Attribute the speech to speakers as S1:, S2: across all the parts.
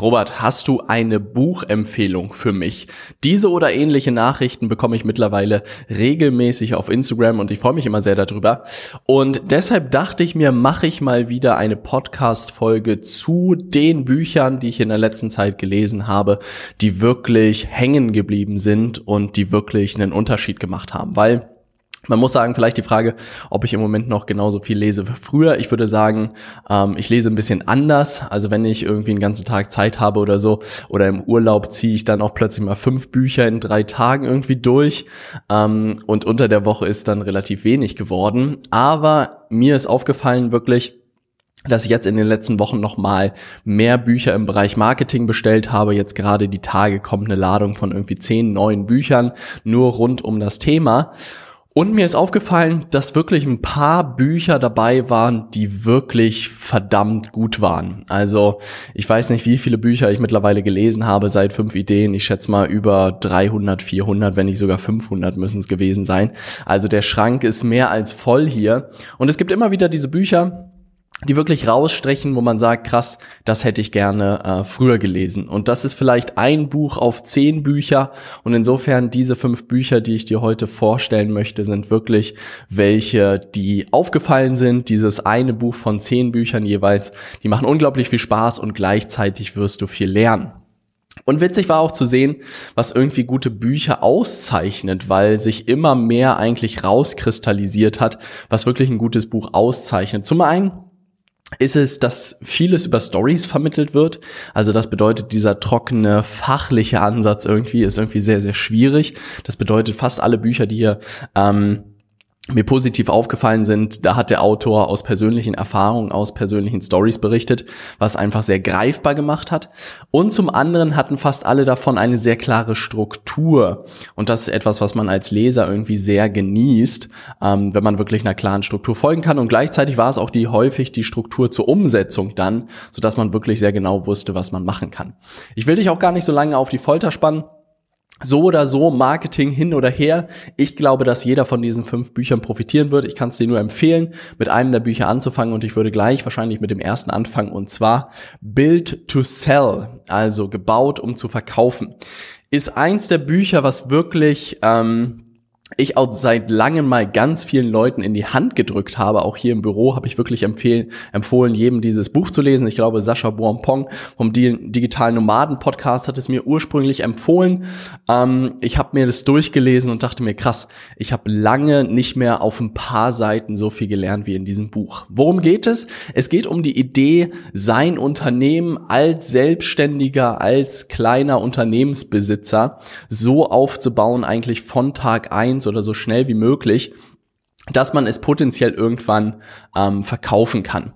S1: Robert, hast du eine Buchempfehlung für mich? Diese oder ähnliche Nachrichten bekomme ich mittlerweile regelmäßig auf Instagram und ich freue mich immer sehr darüber. Und deshalb dachte ich mir, mache ich mal wieder eine Podcast-Folge zu den Büchern, die ich in der letzten Zeit gelesen habe, die wirklich hängen geblieben sind und die wirklich einen Unterschied gemacht haben. Weil man muss sagen, vielleicht die Frage, ob ich im Moment noch genauso viel lese wie früher. Ich würde sagen, ähm, ich lese ein bisschen anders. Also wenn ich irgendwie einen ganzen Tag Zeit habe oder so oder im Urlaub ziehe ich dann auch plötzlich mal fünf Bücher in drei Tagen irgendwie durch. Ähm, und unter der Woche ist dann relativ wenig geworden. Aber mir ist aufgefallen wirklich, dass ich jetzt in den letzten Wochen nochmal mehr Bücher im Bereich Marketing bestellt habe. Jetzt gerade die Tage kommt eine Ladung von irgendwie zehn neuen Büchern nur rund um das Thema. Und mir ist aufgefallen, dass wirklich ein paar Bücher dabei waren, die wirklich verdammt gut waren. Also ich weiß nicht, wie viele Bücher ich mittlerweile gelesen habe seit fünf Ideen. Ich schätze mal über 300, 400, wenn nicht sogar 500 müssen es gewesen sein. Also der Schrank ist mehr als voll hier. Und es gibt immer wieder diese Bücher, die wirklich rausstrechen, wo man sagt, krass, das hätte ich gerne äh, früher gelesen. Und das ist vielleicht ein Buch auf zehn Bücher. Und insofern diese fünf Bücher, die ich dir heute vorstellen möchte, sind wirklich welche, die aufgefallen sind. Dieses eine Buch von zehn Büchern jeweils, die machen unglaublich viel Spaß und gleichzeitig wirst du viel lernen. Und witzig war auch zu sehen, was irgendwie gute Bücher auszeichnet, weil sich immer mehr eigentlich rauskristallisiert hat, was wirklich ein gutes Buch auszeichnet. Zum einen ist es, dass vieles über Stories vermittelt wird. Also das bedeutet, dieser trockene fachliche Ansatz irgendwie ist irgendwie sehr, sehr schwierig. Das bedeutet, fast alle Bücher, die hier ähm, mir positiv aufgefallen sind, da hat der Autor aus persönlichen Erfahrungen, aus persönlichen Stories berichtet, was einfach sehr greifbar gemacht hat. Und zum anderen hatten fast alle davon eine sehr klare Struktur. Und das ist etwas, was man als Leser irgendwie sehr genießt, ähm, wenn man wirklich einer klaren Struktur folgen kann. Und gleichzeitig war es auch die häufig die Struktur zur Umsetzung dann, sodass man wirklich sehr genau wusste, was man machen kann. Ich will dich auch gar nicht so lange auf die Folter spannen so oder so, Marketing hin oder her. Ich glaube, dass jeder von diesen fünf Büchern profitieren wird. Ich kann es dir nur empfehlen, mit einem der Bücher anzufangen und ich würde gleich wahrscheinlich mit dem ersten anfangen und zwar Build to Sell, also gebaut, um zu verkaufen. Ist eins der Bücher, was wirklich ähm, ich auch seit langem mal ganz vielen Leuten in die Hand gedrückt habe. Auch hier im Büro habe ich wirklich empfehlen, empfohlen, jedem dieses Buch zu lesen. Ich glaube, Sascha Boampong vom Digitalen Nomaden Podcast hat es mir ursprünglich empfohlen. Ähm, ich habe mir das durchgelesen und dachte mir, krass, ich habe lange nicht mehr auf ein paar Seiten so viel gelernt wie in diesem Buch. Worum geht es? Es geht um die Idee, sein Unternehmen als Selbstständiger, als kleiner Unternehmensbesitzer so aufzubauen, eigentlich von Tag eins oder so schnell wie möglich, dass man es potenziell irgendwann ähm, verkaufen kann.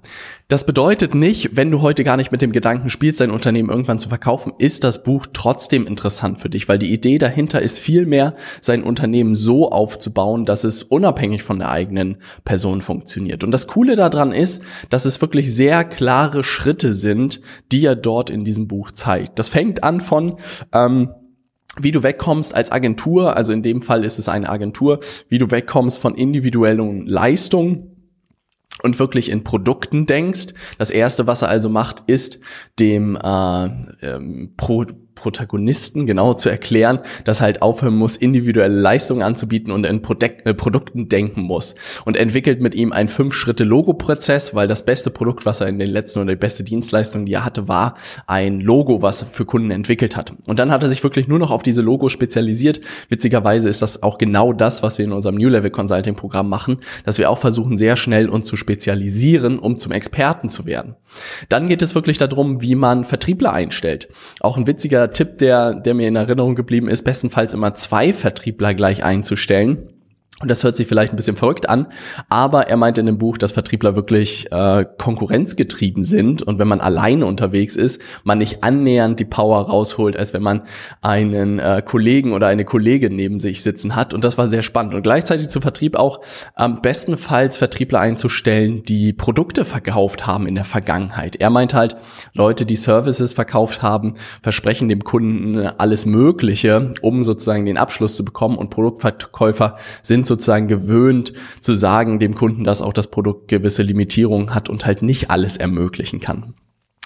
S1: Das bedeutet nicht, wenn du heute gar nicht mit dem Gedanken spielst, dein Unternehmen irgendwann zu verkaufen, ist das Buch trotzdem interessant für dich, weil die Idee dahinter ist vielmehr, sein Unternehmen so aufzubauen, dass es unabhängig von der eigenen Person funktioniert. Und das Coole daran ist, dass es wirklich sehr klare Schritte sind, die er dort in diesem Buch zeigt. Das fängt an von ähm, wie du wegkommst als Agentur, also in dem Fall ist es eine Agentur, wie du wegkommst von individuellen Leistungen und wirklich in Produkten denkst. Das erste, was er also macht, ist dem äh, ähm, Pro Protagonisten genau zu erklären, dass halt aufhören muss, individuelle Leistungen anzubieten und in Produk äh, Produkten denken muss. Und entwickelt mit ihm einen Fünf-Schritte-Logo-Prozess, weil das beste Produkt, was er in den letzten oder die beste Dienstleistung, die er hatte, war ein Logo, was er für Kunden entwickelt hat. Und dann hat er sich wirklich nur noch auf diese Logos spezialisiert. Witzigerweise ist das auch genau das, was wir in unserem New Level Consulting Programm machen, dass wir auch versuchen, sehr schnell uns zu spezialisieren, um zum Experten zu werden. Dann geht es wirklich darum, wie man Vertriebler einstellt. Auch ein witziger Tipp, der, der mir in Erinnerung geblieben ist, bestenfalls immer zwei Vertriebler gleich einzustellen Und das hört sich vielleicht ein bisschen verrückt an, aber er meint in dem Buch, dass Vertriebler wirklich äh, konkurrenzgetrieben sind und wenn man alleine unterwegs ist, man nicht annähernd die Power rausholt, als wenn man einen äh, Kollegen oder eine Kollegin neben sich sitzen hat. Und das war sehr spannend. Und gleichzeitig zu Vertrieb auch am bestenfalls Vertriebler einzustellen, die Produkte verkauft haben in der Vergangenheit. Er meint halt, Leute, die Services verkauft haben, versprechen dem Kunden alles Mögliche, um sozusagen den Abschluss zu bekommen. Und Produktverkäufer sind sozusagen gewöhnt zu sagen dem Kunden, dass auch das Produkt gewisse Limitierungen hat und halt nicht alles ermöglichen kann.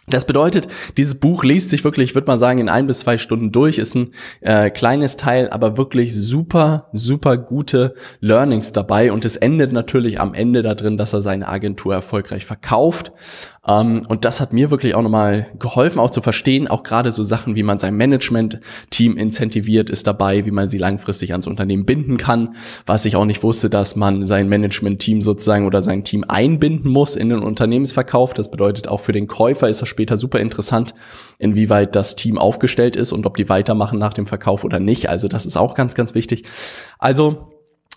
S1: Das bedeutet, dieses Buch liest sich wirklich, ich würde mal sagen, in ein bis zwei Stunden durch, ist ein äh, kleines Teil, aber wirklich super, super gute Learnings dabei. Und es endet natürlich am Ende da dass er seine Agentur erfolgreich verkauft. Ähm, und das hat mir wirklich auch nochmal geholfen, auch zu verstehen, auch gerade so Sachen, wie man sein Management-Team incentiviert, ist dabei, wie man sie langfristig ans Unternehmen binden kann. Was ich auch nicht wusste, dass man sein Management-Team sozusagen oder sein Team einbinden muss in den Unternehmensverkauf. Das bedeutet auch für den Käufer ist das später super interessant, inwieweit das Team aufgestellt ist und ob die weitermachen nach dem Verkauf oder nicht. Also das ist auch ganz, ganz wichtig. Also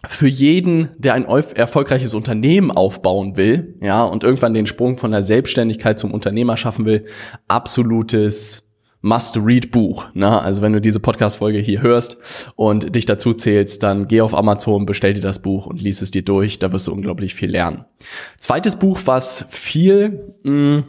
S1: für jeden, der ein erfolgreiches Unternehmen aufbauen will, ja, und irgendwann den Sprung von der Selbstständigkeit zum Unternehmer schaffen will, absolutes Must-Read-Buch. Ne? Also wenn du diese Podcast-Folge hier hörst und dich dazu zählst, dann geh auf Amazon, bestell dir das Buch und lies es dir durch. Da wirst du unglaublich viel lernen. Zweites Buch, was viel mh, mm,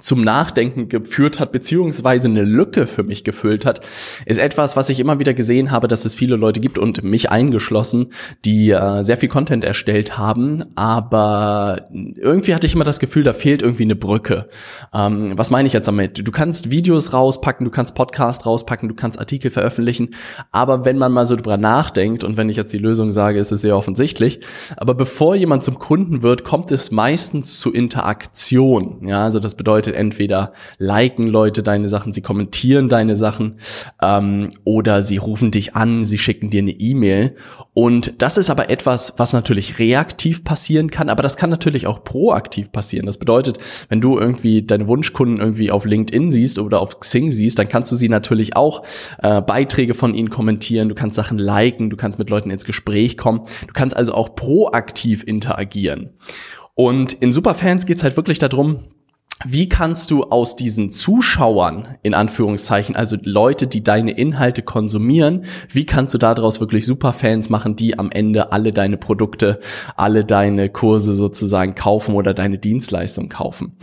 S1: zum Nachdenken geführt hat, beziehungsweise eine Lücke für mich gefüllt hat, ist etwas, was ich immer wieder gesehen habe, dass es viele Leute gibt und mich eingeschlossen, die äh, sehr viel Content erstellt haben, aber irgendwie hatte ich immer das Gefühl, da fehlt irgendwie eine Brücke. Ähm, was meine ich jetzt damit? Du kannst Videos rauspacken, du kannst Podcast rauspacken, du kannst Artikel veröffentlichen, aber wenn man mal so drüber nachdenkt und wenn ich jetzt die Lösung sage, ist es sehr offensichtlich, aber bevor jemand zum Kunden wird, kommt es meistens zu Interaktion. Ja, also das bedeutet, bedeutet entweder liken Leute deine Sachen, sie kommentieren deine Sachen ähm, oder sie rufen dich an, sie schicken dir eine E-Mail. Und das ist aber etwas, was natürlich reaktiv passieren kann, aber das kann natürlich auch proaktiv passieren. Das bedeutet, wenn du irgendwie deine Wunschkunden irgendwie auf LinkedIn siehst oder auf Xing siehst, dann kannst du sie natürlich auch äh, Beiträge von ihnen kommentieren, du kannst Sachen liken, du kannst mit Leuten ins Gespräch kommen, du kannst also auch proaktiv interagieren. Und in Superfans geht's halt wirklich darum, wie kannst du aus diesen Zuschauern, in Anführungszeichen, also Leute, die deine Inhalte konsumieren, wie kannst du daraus wirklich Superfans machen, die am Ende alle deine Produkte, alle deine Kurse sozusagen kaufen oder deine Dienstleistung kaufen?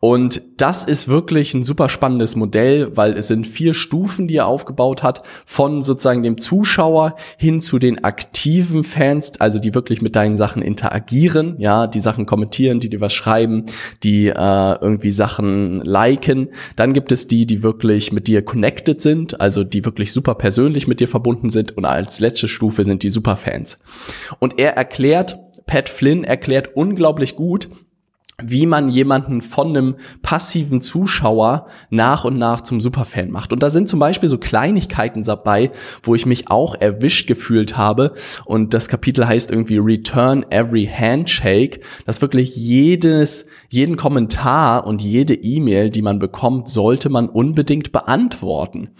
S1: Und das ist wirklich ein super spannendes Modell, weil es sind vier Stufen, die er aufgebaut hat, von sozusagen dem Zuschauer hin zu den aktiven Fans, also die wirklich mit deinen Sachen interagieren, ja, die Sachen kommentieren, die dir was schreiben, die äh, irgendwie Sachen liken. Dann gibt es die, die wirklich mit dir connected sind, also die wirklich super persönlich mit dir verbunden sind. Und als letzte Stufe sind die Superfans. Und er erklärt, Pat Flynn erklärt unglaublich gut, wie man jemanden von einem passiven Zuschauer nach und nach zum Superfan macht. Und da sind zum Beispiel so Kleinigkeiten dabei, wo ich mich auch erwischt gefühlt habe. Und das Kapitel heißt irgendwie Return Every Handshake, dass wirklich jedes, jeden Kommentar und jede E-Mail, die man bekommt, sollte man unbedingt beantworten.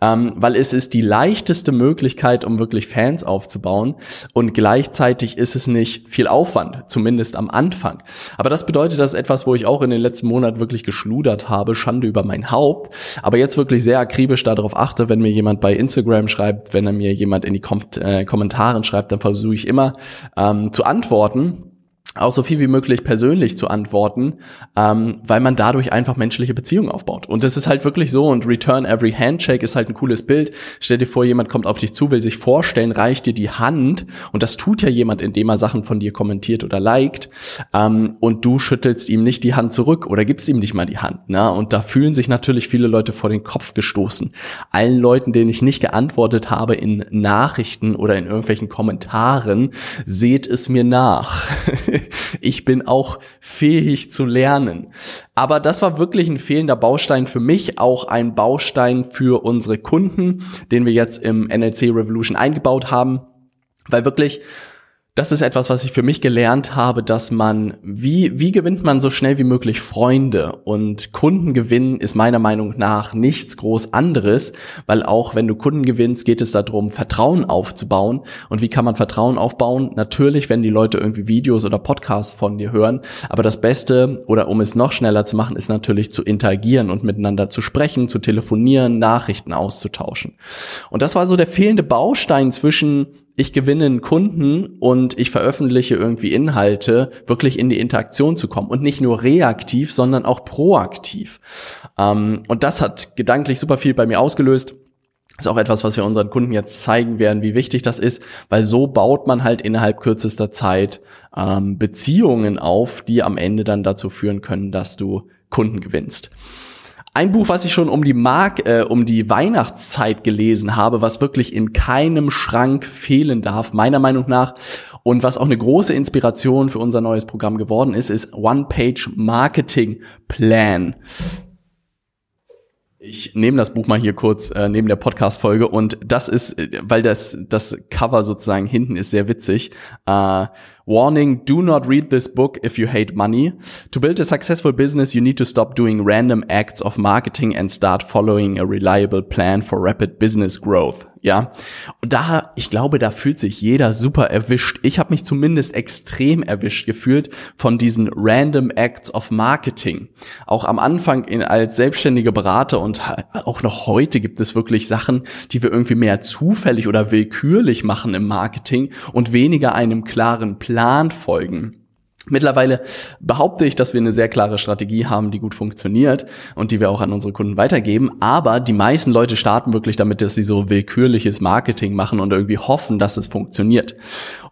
S1: Ähm, weil es ist die leichteste Möglichkeit, um wirklich Fans aufzubauen. Und gleichzeitig ist es nicht viel Aufwand, zumindest am Anfang. Aber das bedeutet, das etwas, wo ich auch in den letzten Monaten wirklich geschludert habe, Schande über mein Haupt, aber jetzt wirklich sehr akribisch darauf achte, wenn mir jemand bei Instagram schreibt, wenn er mir jemand in die Kom äh, Kommentaren schreibt, dann versuche ich immer ähm, zu antworten auch so viel wie möglich persönlich zu antworten, ähm, weil man dadurch einfach menschliche Beziehungen aufbaut. Und das ist halt wirklich so und Return Every Handshake ist halt ein cooles Bild. Stell dir vor, jemand kommt auf dich zu, will sich vorstellen, reicht dir die Hand und das tut ja jemand, indem er Sachen von dir kommentiert oder liked ähm, und du schüttelst ihm nicht die Hand zurück oder gibst ihm nicht mal die Hand. Ne? Und da fühlen sich natürlich viele Leute vor den Kopf gestoßen. Allen Leuten, denen ich nicht geantwortet habe in Nachrichten oder in irgendwelchen Kommentaren, seht es mir nach. ich bin auch fähig zu lernen. Aber das war wirklich ein fehlender Baustein für mich, auch ein Baustein für unsere Kunden, den wir jetzt im NLC Revolution eingebaut haben, weil wirklich das ist etwas, was ich für mich gelernt habe, dass man, wie, wie gewinnt man so schnell wie möglich Freunde? Und Kunden gewinnen ist meiner Meinung nach nichts groß anderes, weil auch wenn du Kunden gewinnst, geht es darum, Vertrauen aufzubauen. Und wie kann man Vertrauen aufbauen? Natürlich, wenn die Leute irgendwie Videos oder Podcasts von dir hören. Aber das Beste, oder um es noch schneller zu machen, ist natürlich zu interagieren und miteinander zu sprechen, zu telefonieren, Nachrichten auszutauschen. Und das war so der fehlende Baustein zwischen ich gewinne einen Kunden und ich veröffentliche irgendwie Inhalte, wirklich in die Interaktion zu kommen und nicht nur reaktiv, sondern auch proaktiv. Ähm, und das hat gedanklich super viel bei mir ausgelöst. ist auch etwas, was wir unseren Kunden jetzt zeigen werden, wie wichtig das ist, weil so baut man halt innerhalb kürzester Zeit ähm, Beziehungen auf, die am Ende dann dazu führen können, dass du Kunden gewinnst. Ein Buch, was ich schon um die Mark, äh, um die Weihnachtszeit gelesen habe, was wirklich in keinem Schrank fehlen darf, meiner Meinung nach. Und was auch eine große Inspiration für unser neues Programm geworden ist, ist One-Page Marketing Plan. Ich nehme das Buch mal hier kurz äh, neben der Podcast-Folge und das ist, äh, weil das, das Cover sozusagen hinten ist sehr witzig. Äh, Warning, do not read this book if you hate money. To build a successful business, you need to stop doing random acts of marketing and start following a reliable plan for rapid business growth. Ja, und da, ich glaube, da fühlt sich jeder super erwischt. Ich habe mich zumindest extrem erwischt gefühlt von diesen random acts of marketing. Auch am Anfang in, als selbstständige Berater und auch noch heute gibt es wirklich Sachen, die wir irgendwie mehr zufällig oder willkürlich machen im Marketing und weniger einem klaren Plan Plan folgen. Mittlerweile behaupte ich, dass wir eine sehr klare Strategie haben, die gut funktioniert und die wir auch an unsere Kunden weitergeben. Aber die meisten Leute starten wirklich damit, dass sie so willkürliches Marketing machen und irgendwie hoffen, dass es funktioniert.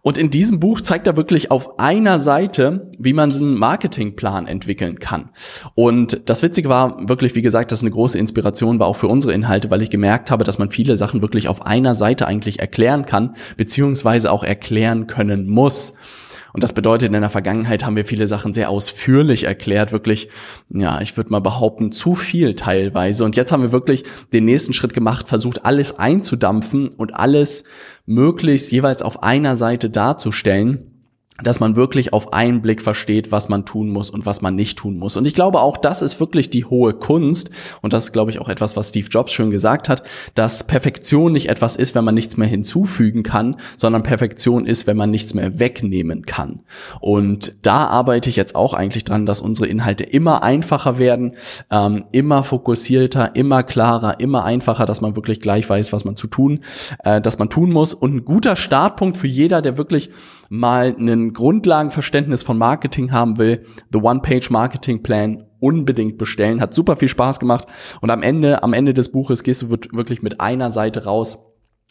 S1: Und in diesem Buch zeigt er wirklich auf einer Seite, wie man einen Marketingplan entwickeln kann. Und das Witzige war wirklich, wie gesagt, dass eine große Inspiration war auch für unsere Inhalte, weil ich gemerkt habe, dass man viele Sachen wirklich auf einer Seite eigentlich erklären kann, beziehungsweise auch erklären können muss. Und das bedeutet, in der Vergangenheit haben wir viele Sachen sehr ausführlich erklärt, wirklich, ja, ich würde mal behaupten, zu viel teilweise. Und jetzt haben wir wirklich den nächsten Schritt gemacht, versucht alles einzudampfen und alles möglichst jeweils auf einer Seite darzustellen dass man wirklich auf einen Blick versteht, was man tun muss und was man nicht tun muss. Und ich glaube, auch das ist wirklich die hohe Kunst. Und das ist, glaube ich, auch etwas, was Steve Jobs schön gesagt hat, dass Perfektion nicht etwas ist, wenn man nichts mehr hinzufügen kann, sondern Perfektion ist, wenn man nichts mehr wegnehmen kann. Und da arbeite ich jetzt auch eigentlich dran, dass unsere Inhalte immer einfacher werden, ähm, immer fokussierter, immer klarer, immer einfacher, dass man wirklich gleich weiß, was man zu tun, äh, dass man tun muss. Und ein guter Startpunkt für jeder, der wirklich mal einen Grundlagenverständnis von Marketing haben will, The One-Page Marketing Plan unbedingt bestellen. Hat super viel Spaß gemacht. Und am Ende, am Ende des Buches gehst du wirklich mit einer Seite raus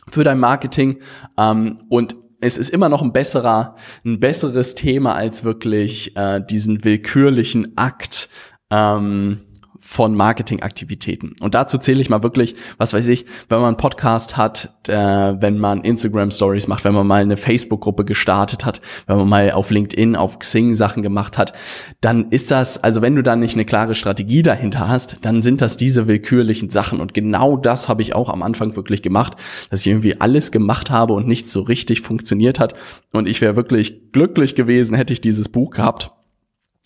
S1: für dein Marketing. Ähm, und es ist immer noch ein besserer, ein besseres Thema als wirklich äh, diesen willkürlichen Akt. Ähm, von Marketingaktivitäten. Und dazu zähle ich mal wirklich, was weiß ich, wenn man einen Podcast hat, äh, wenn man Instagram Stories macht, wenn man mal eine Facebook-Gruppe gestartet hat, wenn man mal auf LinkedIn, auf Xing Sachen gemacht hat, dann ist das, also wenn du da nicht eine klare Strategie dahinter hast, dann sind das diese willkürlichen Sachen. Und genau das habe ich auch am Anfang wirklich gemacht, dass ich irgendwie alles gemacht habe und nichts so richtig funktioniert hat. Und ich wäre wirklich glücklich gewesen, hätte ich dieses Buch gehabt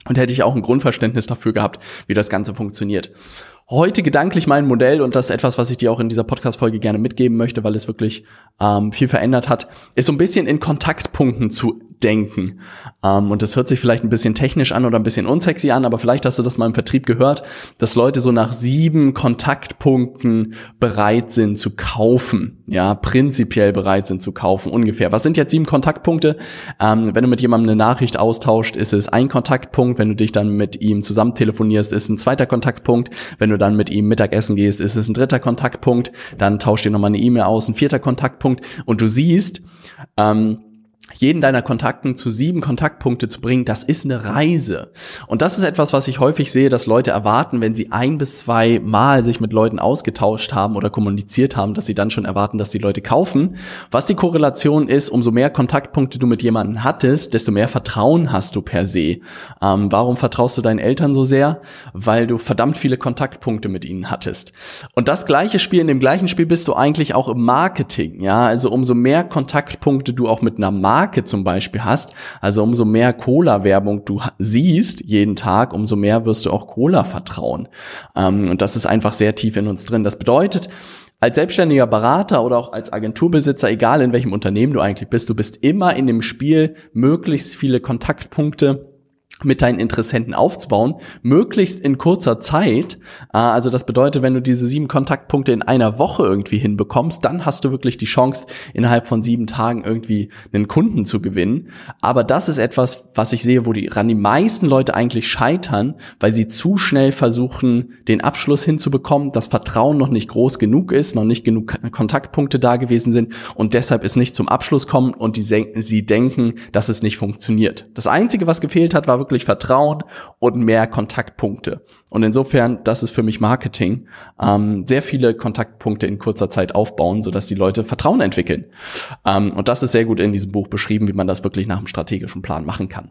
S1: und hätte ich auch ein Grundverständnis dafür gehabt, wie das Ganze funktioniert. Heute gedanklich mein Modell und das ist etwas, was ich dir auch in dieser Podcast-Folge gerne mitgeben möchte, weil es wirklich ähm, viel verändert hat, ist so ein bisschen in Kontaktpunkten zu denken. Ähm, und das hört sich vielleicht ein bisschen technisch an oder ein bisschen unsexy an, aber vielleicht hast du das mal im Vertrieb gehört, dass Leute so nach sieben Kontaktpunkten bereit sind zu kaufen. Ja, prinzipiell bereit sind zu kaufen, ungefähr. Was sind jetzt sieben Kontaktpunkte? Ähm, wenn du mit jemandem eine Nachricht austauscht, ist es ein Kontaktpunkt. Wenn du dich dann mit ihm zusammen telefonierst, ist ein zweiter Kontaktpunkt. Wenn du dann mit ihm Mittagessen gehst, ist es ein dritter Kontaktpunkt. Dann tauscht ihr nochmal eine E-Mail aus, ein vierter Kontaktpunkt. Und du siehst, ähm, jeden deiner Kontakten zu sieben Kontaktpunkte zu bringen, das ist eine Reise. Und das ist etwas, was ich häufig sehe, dass Leute erwarten, wenn sie ein bis zwei Mal sich mit Leuten ausgetauscht haben oder kommuniziert haben, dass sie dann schon erwarten, dass die Leute kaufen. Was die Korrelation ist, umso mehr Kontaktpunkte du mit jemandem hattest, desto mehr Vertrauen hast du per se. Ähm, warum vertraust du deinen Eltern so sehr? Weil du verdammt viele Kontaktpunkte mit ihnen hattest. Und das gleiche Spiel, in dem gleichen Spiel bist du eigentlich auch im Marketing. Ja, also umso mehr Kontaktpunkte du auch mit einer Marke Marke zum Beispiel hast, also umso mehr Cola-Werbung du siehst jeden Tag, umso mehr wirst du auch Cola vertrauen. Ähm, und das ist einfach sehr tief in uns drin. Das bedeutet, als selbstständiger Berater oder auch als Agenturbesitzer, egal in welchem Unternehmen du eigentlich bist, du bist immer in dem Spiel, möglichst viele Kontaktpunkte mit deinen Interessenten aufzubauen, möglichst in kurzer Zeit. Äh, also das bedeutet, wenn du diese sieben Kontaktpunkte in einer Woche irgendwie hinbekommst, dann hast du wirklich die Chance, innerhalb von sieben Tagen irgendwie einen Kunden zu gewinnen. Aber das ist etwas, was ich sehe, wo die, ran die meisten Leute eigentlich scheitern, weil sie zu schnell versuchen, den Abschluss hinzubekommen, das Vertrauen noch nicht groß genug ist, noch nicht genug Kontaktpunkte da gewesen sind und deshalb es nicht zum Abschluss kommt und die, sie denken, dass es nicht funktioniert. Das Einzige, was gefehlt hat, war wirklich Vertrauen und mehr Kontaktpunkte. Und insofern, das ist für mich Marketing. Ähm, sehr viele Kontaktpunkte in kurzer Zeit aufbauen, sodass die Leute Vertrauen entwickeln. Ähm, und das ist sehr gut in diesem Buch beschrieben, wie man das wirklich nach einem strategischen Plan machen kann.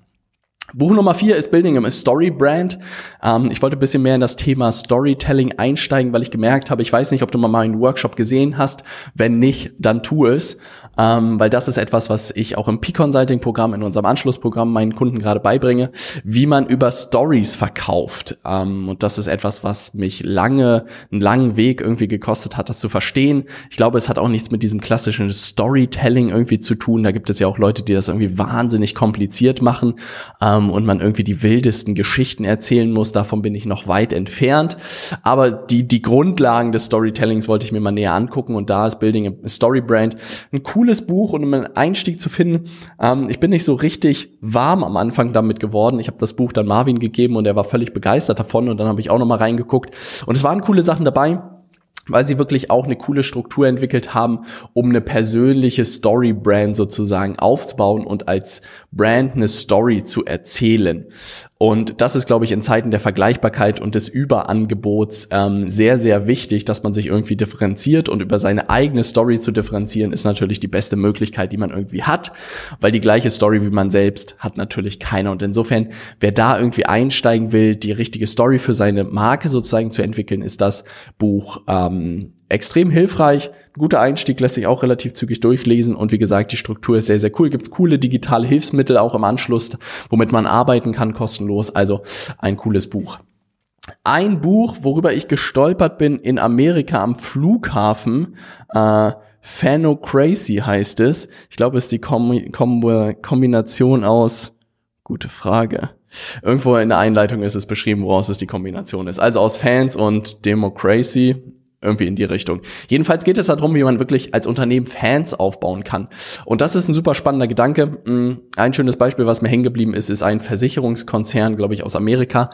S1: Buch Nummer vier ist Building a Story Brand. Ähm, ich wollte ein bisschen mehr in das Thema Storytelling einsteigen, weil ich gemerkt habe, ich weiß nicht, ob du mal meinen Workshop gesehen hast. Wenn nicht, dann tu es ähm, weil das ist etwas, was ich auch im P-Consulting-Programm, in unserem Anschlussprogramm meinen Kunden gerade beibringe, wie man über Stories verkauft. Ähm, und das ist etwas, was mich lange, einen langen Weg irgendwie gekostet hat, das zu verstehen. Ich glaube, es hat auch nichts mit diesem klassischen Storytelling irgendwie zu tun. Da gibt es ja auch Leute, die das irgendwie wahnsinnig kompliziert machen ähm, und man irgendwie die wildesten Geschichten erzählen muss. Davon bin ich noch weit entfernt. Aber die, die Grundlagen des Storytellings wollte ich mir mal näher angucken und da ist Building a Story Brand ein cooles cooles Buch und um einen Einstieg zu finden. Ähm, ich bin nicht so richtig warm am Anfang damit geworden. Ich habe das Buch dann Marvin gegeben und er war völlig begeistert davon und dann habe ich auch noch mal reingeguckt und es waren coole Sachen dabei weil sie wirklich auch eine coole Struktur entwickelt haben, um eine persönliche Story-Brand sozusagen aufzubauen und als Brand eine Story zu erzählen. Und das ist, glaube ich, in Zeiten der Vergleichbarkeit und des Überangebots ähm, sehr, sehr wichtig, dass man sich irgendwie differenziert und über seine eigene Story zu differenzieren, ist natürlich die beste Möglichkeit, die man irgendwie hat, weil die gleiche Story wie man selbst hat natürlich keiner. Und insofern, wer da irgendwie einsteigen will, die richtige Story für seine Marke sozusagen zu entwickeln, ist das Buch ähm, extrem hilfreich. Guter Einstieg lässt sich auch relativ zügig durchlesen und wie gesagt, die Struktur ist sehr, sehr cool. Gibt's coole digitale Hilfsmittel auch im Anschluss, womit man arbeiten kann, kostenlos. Also ein cooles Buch. Ein Buch, worüber ich gestolpert bin in Amerika am Flughafen, äh, Crazy heißt es. Ich glaube, es ist die Kom Kom Kombination aus, gute Frage. Irgendwo in der Einleitung ist es beschrieben, woraus es die Kombination ist. Also aus Fans und Democracy, irgendwie in die Richtung. Jedenfalls geht es darum, wie man wirklich als Unternehmen Fans aufbauen kann. Und das ist ein super spannender Gedanke. Mm, ein schönes Beispiel, was mir hängen geblieben ist, ist ein Versicherungskonzern, glaube ich, aus Amerika.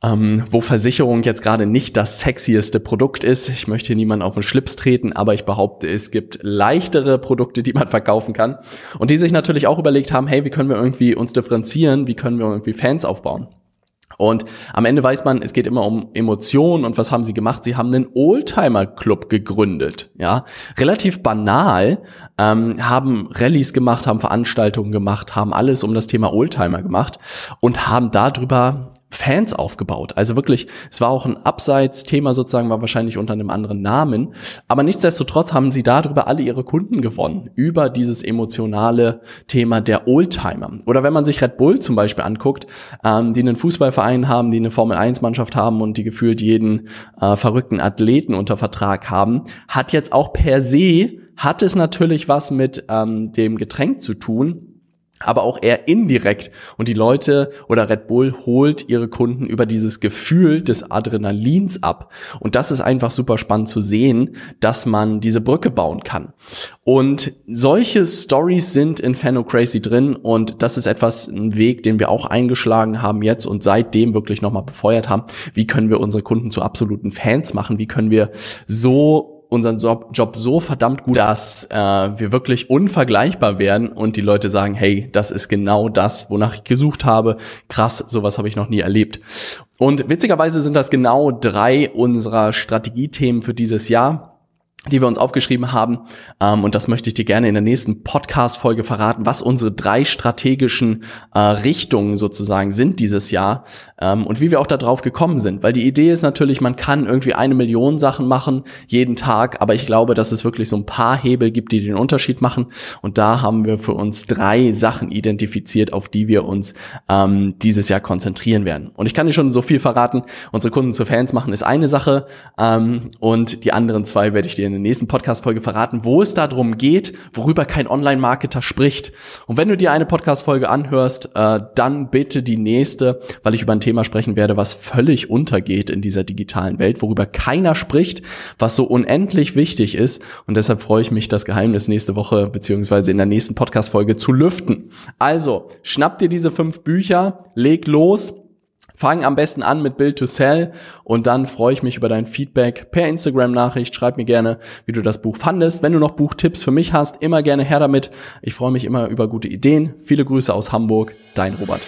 S1: Ähm, wo Versicherung jetzt gerade nicht das sexieste Produkt ist. Ich möchte hier niemanden auf den Schlips treten, aber ich behaupte, es gibt leichtere Produkte, die man verkaufen kann. Und die sich natürlich auch überlegt haben, hey, wie können wir irgendwie uns differenzieren, wie können wir irgendwie Fans aufbauen. Und am Ende weiß man, es geht immer um Emotionen und was haben sie gemacht? Sie haben einen Oldtimer-Club gegründet, ja, relativ banal, ähm, haben Rallyes gemacht, haben Veranstaltungen gemacht, haben alles um das Thema Oldtimer gemacht und haben darüber Fans aufgebaut. Also wirklich, es war auch ein Abseits-Thema sozusagen, war wahrscheinlich unter einem anderen Namen. Aber nichtsdestotrotz haben sie darüber alle ihre Kunden gewonnen. Über dieses emotionale Thema der Oldtimer. Oder wenn man sich Red Bull zum Beispiel anguckt, ähm, die einen Fußballverein haben, die eine Formel-1-Mannschaft haben und die gefühlt jeden äh, verrückten Athleten unter Vertrag haben, hat jetzt auch per se, hat es natürlich was mit ähm, dem Getränk zu tun, aber auch eher indirekt. Und die Leute oder Red Bull holt ihre Kunden über dieses Gefühl des Adrenalins ab. Und das ist einfach super spannend zu sehen, dass man diese Brücke bauen kann. Und solche Stories sind in Crazy drin und das ist etwas, ein Weg, den wir auch eingeschlagen haben jetzt und seitdem wirklich nochmal befeuert haben. Wie können wir unsere Kunden zu absoluten Fans machen? Wie können wir so unseren Job, so verdammt gut, dass äh, wir wirklich unvergleichbar werden und die Leute sagen, hey, das ist genau das, wonach ich gesucht habe. Krass, sowas habe ich noch nie erlebt. Und witzigerweise sind das genau drei unserer Strategiethemen für dieses Jahr. Die wir uns aufgeschrieben haben. Ähm, und das möchte ich dir gerne in der nächsten Podcast-Folge verraten, was unsere drei strategischen äh, Richtungen sozusagen sind dieses Jahr ähm, und wie wir auch darauf gekommen sind. Weil die Idee ist natürlich, man kann irgendwie eine Million Sachen machen jeden Tag, aber ich glaube, dass es wirklich so ein paar Hebel gibt, die den Unterschied machen. Und da haben wir für uns drei Sachen identifiziert, auf die wir uns ähm, dieses Jahr konzentrieren werden. Und ich kann dir schon so viel verraten, unsere Kunden zu Fans machen ist eine Sache ähm, und die anderen zwei werde ich dir in der nächsten Podcast-Folge verraten, wo es darum geht, worüber kein Online-Marketer spricht. Und wenn du dir eine Podcast-Folge anhörst, äh, dann bitte die nächste, weil ich über ein Thema sprechen werde, was völlig untergeht in dieser digitalen Welt, worüber keiner spricht, was so unendlich wichtig ist. Und deshalb freue ich mich, das Geheimnis nächste Woche beziehungsweise in der nächsten Podcast-Folge zu lüften. Also, schnapp dir diese fünf Bücher, leg los. Fang am besten an mit Build to Sell und dann freue ich mich über dein Feedback per Instagram-Nachricht. Schreib mir gerne, wie du das Buch fandest. Wenn du noch Buchtipps für mich hast, immer gerne her damit. Ich freue mich immer über gute Ideen. Viele Grüße aus Hamburg, dein Robert.